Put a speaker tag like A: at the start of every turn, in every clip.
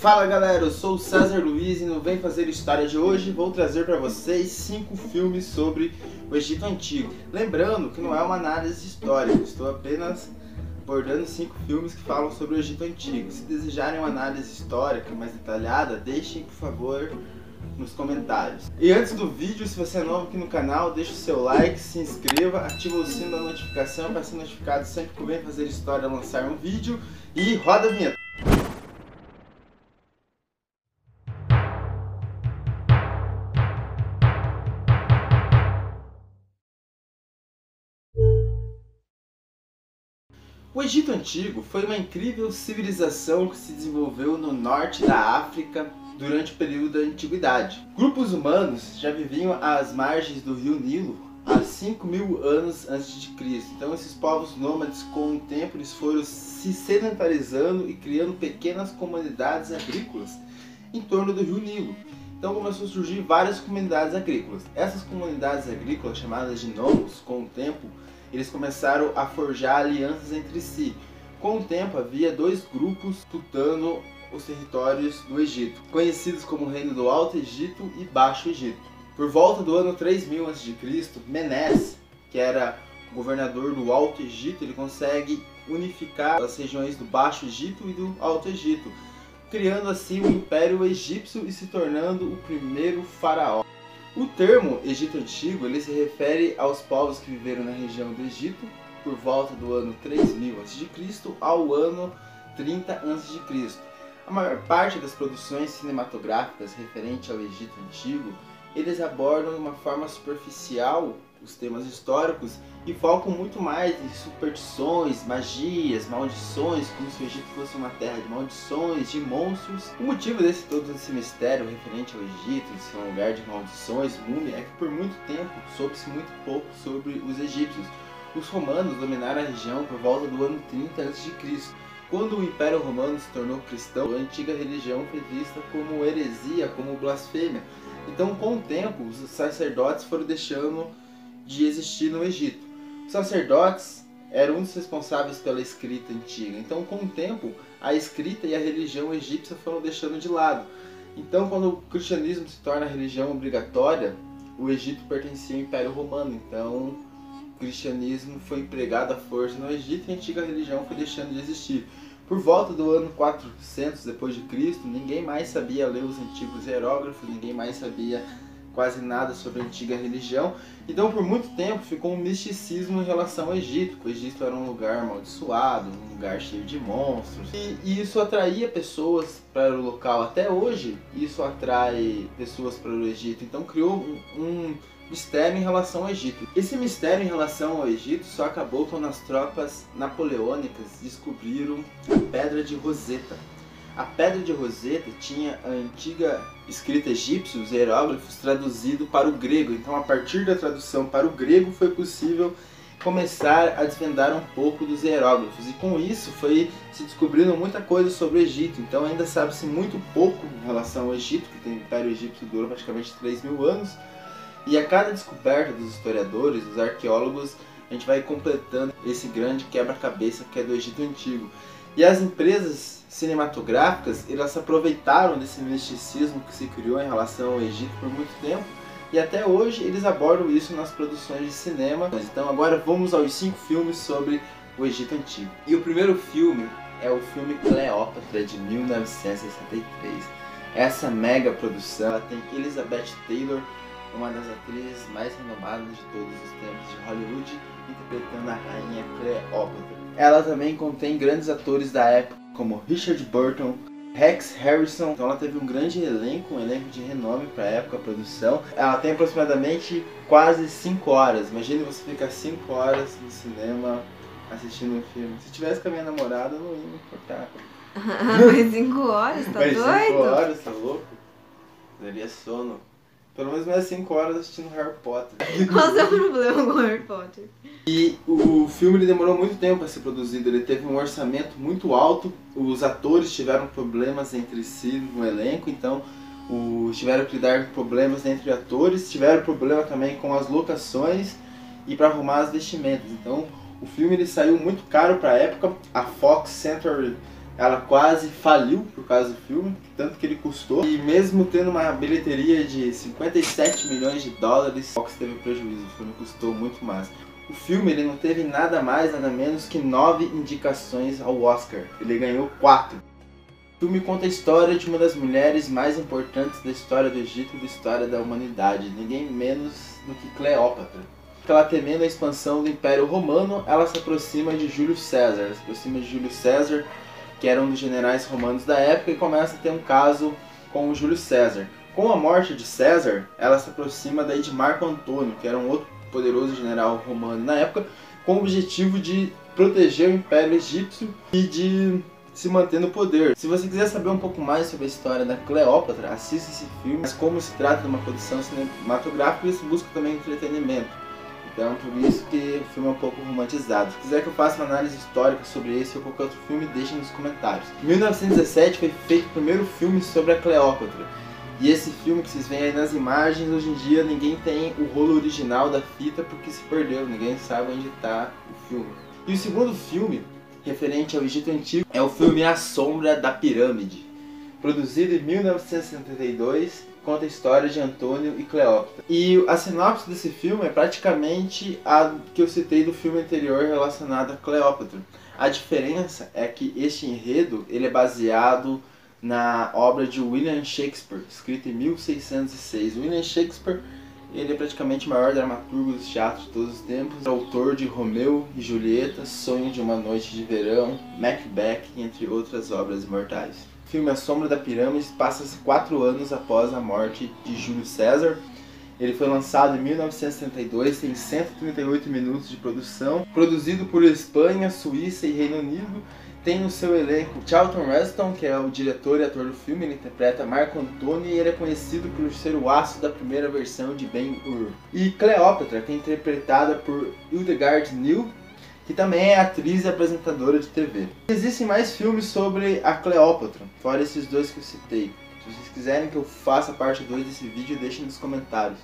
A: Fala galera, eu sou o César Luiz e no Vem Fazer História de hoje vou trazer para vocês cinco filmes sobre o Egito Antigo. Lembrando que não é uma análise histórica, estou apenas abordando cinco filmes que falam sobre o Egito Antigo. Se desejarem uma análise histórica mais detalhada, deixem por favor nos comentários. E antes do vídeo, se você é novo aqui no canal, deixe o seu like, se inscreva, ativa o sino da notificação para ser notificado sempre que eu Vem Fazer História lançar um vídeo e roda a vinheta. O Egito Antigo foi uma incrível civilização que se desenvolveu no norte da África durante o período da Antiguidade. Grupos humanos já viviam às margens do rio Nilo há 5 mil anos antes de Cristo. Então esses povos nômades com o tempo eles foram se sedentarizando e criando pequenas comunidades agrícolas em torno do rio Nilo. Então começou a surgir várias comunidades agrícolas. Essas comunidades agrícolas, chamadas de nomos, com o tempo, eles começaram a forjar alianças entre si. Com o tempo, havia dois grupos disputando os territórios do Egito, conhecidos como Reino do Alto Egito e Baixo Egito. Por volta do ano 3000 a.C., Menes, que era governador do Alto Egito, ele consegue unificar as regiões do Baixo Egito e do Alto Egito, criando assim o Império Egípcio e se tornando o primeiro faraó. O termo Egito Antigo ele se refere aos povos que viveram na região do Egito por volta do ano 3000 a.C. ao ano 30 a.C. A maior parte das produções cinematográficas referente ao Egito Antigo, eles abordam de uma forma superficial os temas históricos e focam muito mais em superstições, magias, maldições, como se o Egito fosse uma terra de maldições, de monstros. O motivo desse todo esse mistério referente ao Egito, de ser um lugar de maldições, múmia, é que por muito tempo soube-se muito pouco sobre os egípcios. Os romanos dominaram a região por volta do ano 30 a.C. Quando o Império Romano se tornou cristão, a antiga religião foi vista como heresia, como blasfêmia. Então, com o tempo, os sacerdotes foram deixando de existir no Egito. Sacerdotes eram um dos responsáveis pela escrita antiga. Então, com o tempo, a escrita e a religião egípcia foram deixando de lado. Então, quando o cristianismo se torna religião obrigatória, o Egito pertencia ao Império Romano. Então, o cristianismo foi empregado à força no Egito e a antiga religião foi deixando de existir. Por volta do ano 400 depois de Cristo, ninguém mais sabia ler os antigos hierógrafos, ninguém mais sabia quase nada sobre a antiga religião. Então, por muito tempo, ficou um misticismo em relação ao Egito. O Egito era um lugar amaldiçoado, um lugar cheio de monstros. E, e isso atraía pessoas para o local. Até hoje, isso atrai pessoas para o Egito. Então, criou um, um mistério em relação ao Egito. Esse mistério em relação ao Egito só acabou quando as tropas napoleônicas descobriram a Pedra de Roseta. A Pedra de Roseta tinha a antiga escrita egípcia, os hieróglifos, traduzido para o grego. Então, a partir da tradução para o grego, foi possível começar a desvendar um pouco dos hieróglifos. E com isso foi se descobrindo muita coisa sobre o Egito. Então, ainda sabe-se muito pouco em relação ao Egito, que tem o Império Egípcio dura praticamente 3 mil anos. E a cada descoberta dos historiadores, dos arqueólogos, a gente vai completando esse grande quebra-cabeça que é do Egito Antigo. E as empresas cinematográficas, elas aproveitaram desse misticismo que se criou em relação ao Egito por muito tempo e até hoje eles abordam isso nas produções de cinema. Então agora vamos aos cinco filmes sobre o Egito Antigo. E o primeiro filme é o filme Cleópatra de 1963. Essa mega produção tem Elizabeth Taylor, uma das atrizes mais renomadas de todos os tempos de Hollywood, interpretando a rainha Cleópatra. Ela também contém grandes atores da época, como Richard Burton, Rex Harrison. Então ela teve um grande elenco, um elenco de renome para a época, a produção. Ela tem aproximadamente quase 5 horas. Imagine você ficar 5 horas no cinema assistindo um filme. Se tivesse com a minha namorada, eu não ia me importar.
B: Mas 5 horas, tá
A: Mas
B: doido?
A: 5 horas, tá louco? Daria sono. Pelo menos mais 5 horas assistindo Harry Potter.
B: Qual o seu problema com Harry Potter?
A: E o filme ele demorou muito tempo para ser produzido, ele teve um orçamento muito alto, os atores tiveram problemas entre si no elenco, então o, tiveram que lidar com problemas entre atores, tiveram problema também com as locações e para arrumar as vestimentas. Então o filme ele saiu muito caro para a época, a Fox Century ela quase faliu por causa do filme, tanto que ele custou. E mesmo tendo uma bilheteria de 57 milhões de dólares, Fox teve prejuízo, o filme custou muito mais. O filme ele não teve nada mais, nada menos que nove indicações ao Oscar. Ele ganhou quatro. O filme conta a história de uma das mulheres mais importantes da história do Egito e da história da humanidade, ninguém menos do que Cleópatra. Ela temendo a expansão do Império Romano, ela se aproxima de Júlio César. Ela se aproxima de Júlio César, que era um dos generais romanos da época, e começa a ter um caso com o Júlio César. Com a morte de César, ela se aproxima daí de Marco Antônio, que era um outro poderoso general romano na época, com o objetivo de proteger o Império Egípcio e de se manter no poder. Se você quiser saber um pouco mais sobre a história da Cleópatra, assista esse filme. Mas como se trata de uma produção cinematográfica, você busca também entretenimento. Então, por isso que o filme é um pouco romantizado. Se quiser que eu faça uma análise histórica sobre esse ou qualquer outro filme, deixe nos comentários. Em 1917 foi feito o primeiro filme sobre a Cleópatra. E esse filme que vocês veem aí nas imagens, hoje em dia ninguém tem o rolo original da fita porque se perdeu, ninguém sabe onde está o filme. E o segundo filme, referente ao Egito Antigo, é o filme A Sombra da Pirâmide. Produzido em 1972, conta a história de Antônio e Cleópatra. E a sinopse desse filme é praticamente a que eu citei do filme anterior relacionado a Cleópatra. A diferença é que este enredo ele é baseado na obra de William Shakespeare, escrita em 1606. William Shakespeare ele é praticamente o maior dramaturgo dos teatros de todos os tempos, autor de Romeu e Julieta, Sonho de uma Noite de Verão, Macbeth, entre outras obras imortais. Filme A Sombra da Pirâmide passa-se quatro anos após a morte de Júlio César. Ele foi lançado em 1972, tem 138 minutos de produção, produzido por Espanha, Suíça e Reino Unido tem no seu elenco Charlton Heston, que é o diretor e ator do filme, ele interpreta Marco Antônio e ele é conhecido por ser o aço da primeira versão de Ben-Hur. E Cleópatra, que é interpretada por Hildegard Neal, que também é atriz e apresentadora de TV. Existem mais filmes sobre a Cleópatra, fora esses dois que eu citei. Se vocês quiserem que eu faça parte 2 desse vídeo, deixem nos comentários.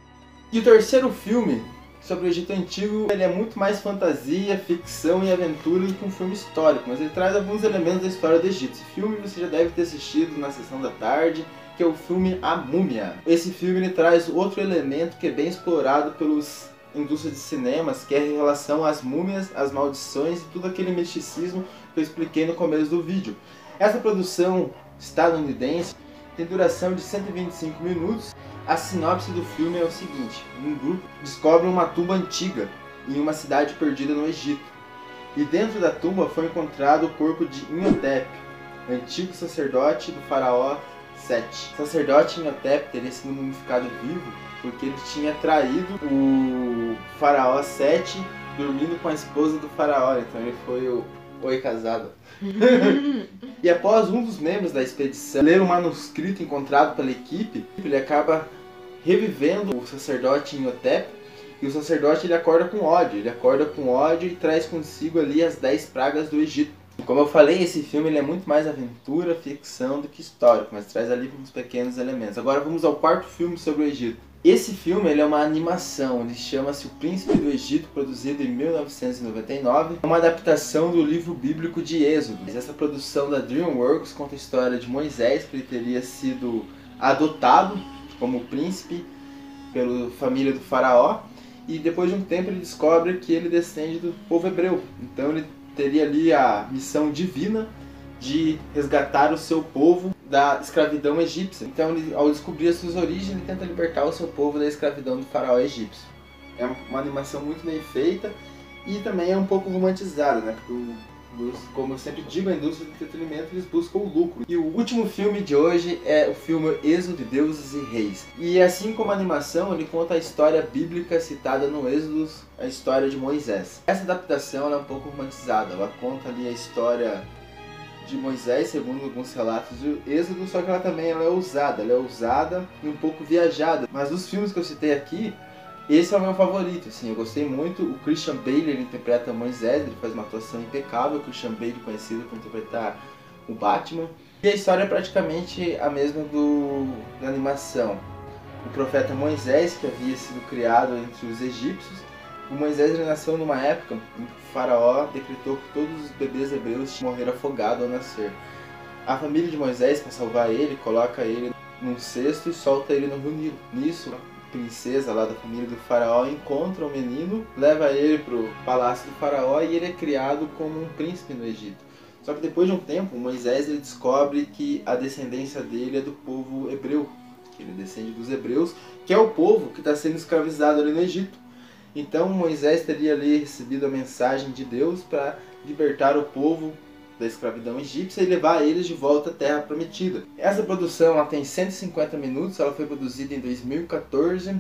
A: E o terceiro filme sobre o Egito Antigo, ele é muito mais fantasia, ficção e aventura do que um filme histórico, mas ele traz alguns elementos da história do Egito. Esse filme você já deve ter assistido na sessão da tarde, que é o filme A Múmia. Esse filme ele traz outro elemento que é bem explorado pelos indústrias de cinemas, que é em relação às múmias, às maldições e tudo aquele misticismo que eu expliquei no começo do vídeo. Essa produção estadunidense tem duração de 125 minutos a sinopse do filme é o seguinte: um grupo descobre uma tumba antiga em uma cidade perdida no Egito. E dentro da tumba foi encontrado o corpo de Imhotep, antigo sacerdote do faraó Sete. O sacerdote Imhotep teria sido mumificado vivo porque ele tinha traído o faraó Sete dormindo com a esposa do faraó. Então ele foi o Oi casado. e após um dos membros da expedição ler um manuscrito encontrado pela equipe, ele acaba revivendo o sacerdote Imhotep e o sacerdote ele acorda com ódio, ele acorda com ódio e traz consigo ali as 10 pragas do Egito. Como eu falei, esse filme ele é muito mais aventura, ficção do que histórico, mas traz ali uns pequenos elementos. Agora vamos ao quarto filme sobre o Egito. Esse filme ele é uma animação, ele chama-se O Príncipe do Egito, produzido em 1999. É uma adaptação do livro bíblico de Êxodo. Essa produção da DreamWorks conta a história de Moisés, que ele teria sido adotado como príncipe pela família do faraó. E depois de um tempo ele descobre que ele descende do povo hebreu. Então ele teria ali a missão divina de resgatar o seu povo da escravidão egípcia. Então, ele, ao descobrir as suas origens, ele tenta libertar o seu povo da escravidão do faraó egípcio. É uma animação muito bem feita e também é um pouco romantizada, né? Porque, como eu sempre digo, a indústria do entretenimento eles buscam o lucro. E o último filme de hoje é o filme Êxodo de Deuses e Reis. E assim como a animação, ele conta a história bíblica citada no Êxodo, a história de Moisés. Essa adaptação é um pouco romantizada, ela conta ali a história de Moisés, segundo alguns relatos do Êxodo, só que ela também ela é ousada, ela é ousada e um pouco viajada. Mas dos filmes que eu citei aqui, esse é o meu favorito, assim, eu gostei muito. O Christian Bale, ele interpreta Moisés, ele faz uma atuação impecável. O Christian Bale, conhecido por interpretar o Batman. E a história é praticamente a mesma do, da animação. O profeta Moisés, que havia sido criado entre os egípcios, o Moisés nasceu numa época em que o faraó decretou que todos os bebês hebreus morreram afogados ao nascer. A família de Moisés, para salvar ele, coloca ele num cesto e solta ele no rio Nilo. Nisso, a princesa lá da família do faraó encontra o menino, leva ele pro palácio do faraó e ele é criado como um príncipe no Egito. Só que depois de um tempo, Moisés ele descobre que a descendência dele é do povo hebreu, que ele descende dos hebreus, que é o povo que está sendo escravizado ali no Egito. Então Moisés teria ali recebido a mensagem de Deus para libertar o povo da escravidão egípcia e levar eles de volta à Terra Prometida. Essa produção ela tem 150 minutos, ela foi produzida em 2014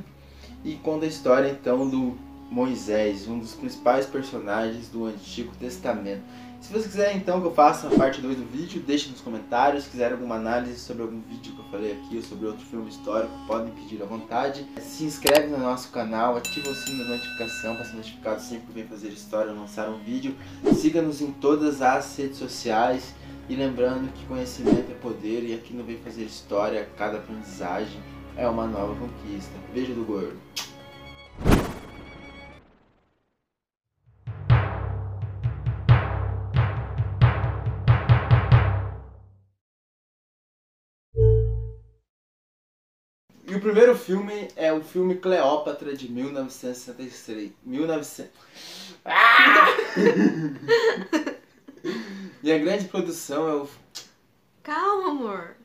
A: e conta a história então do Moisés, um dos principais personagens do Antigo Testamento. Se você quiser então que eu faça a parte 2 do vídeo, deixe nos comentários. Se quiser alguma análise sobre algum vídeo que eu falei aqui ou sobre outro filme histórico, podem pedir à vontade. Se inscreve no nosso canal, ativa o sininho da notificação para ser notificado sempre que vem fazer história ou lançar um vídeo. Siga-nos em todas as redes sociais. E lembrando que conhecimento é poder e aqui no Vem Fazer História, cada aprendizagem é uma nova conquista. Beijo do gordo. E o primeiro filme é o filme Cleópatra de 1963. 1900. Ah! e a grande produção é o
B: Calma, amor.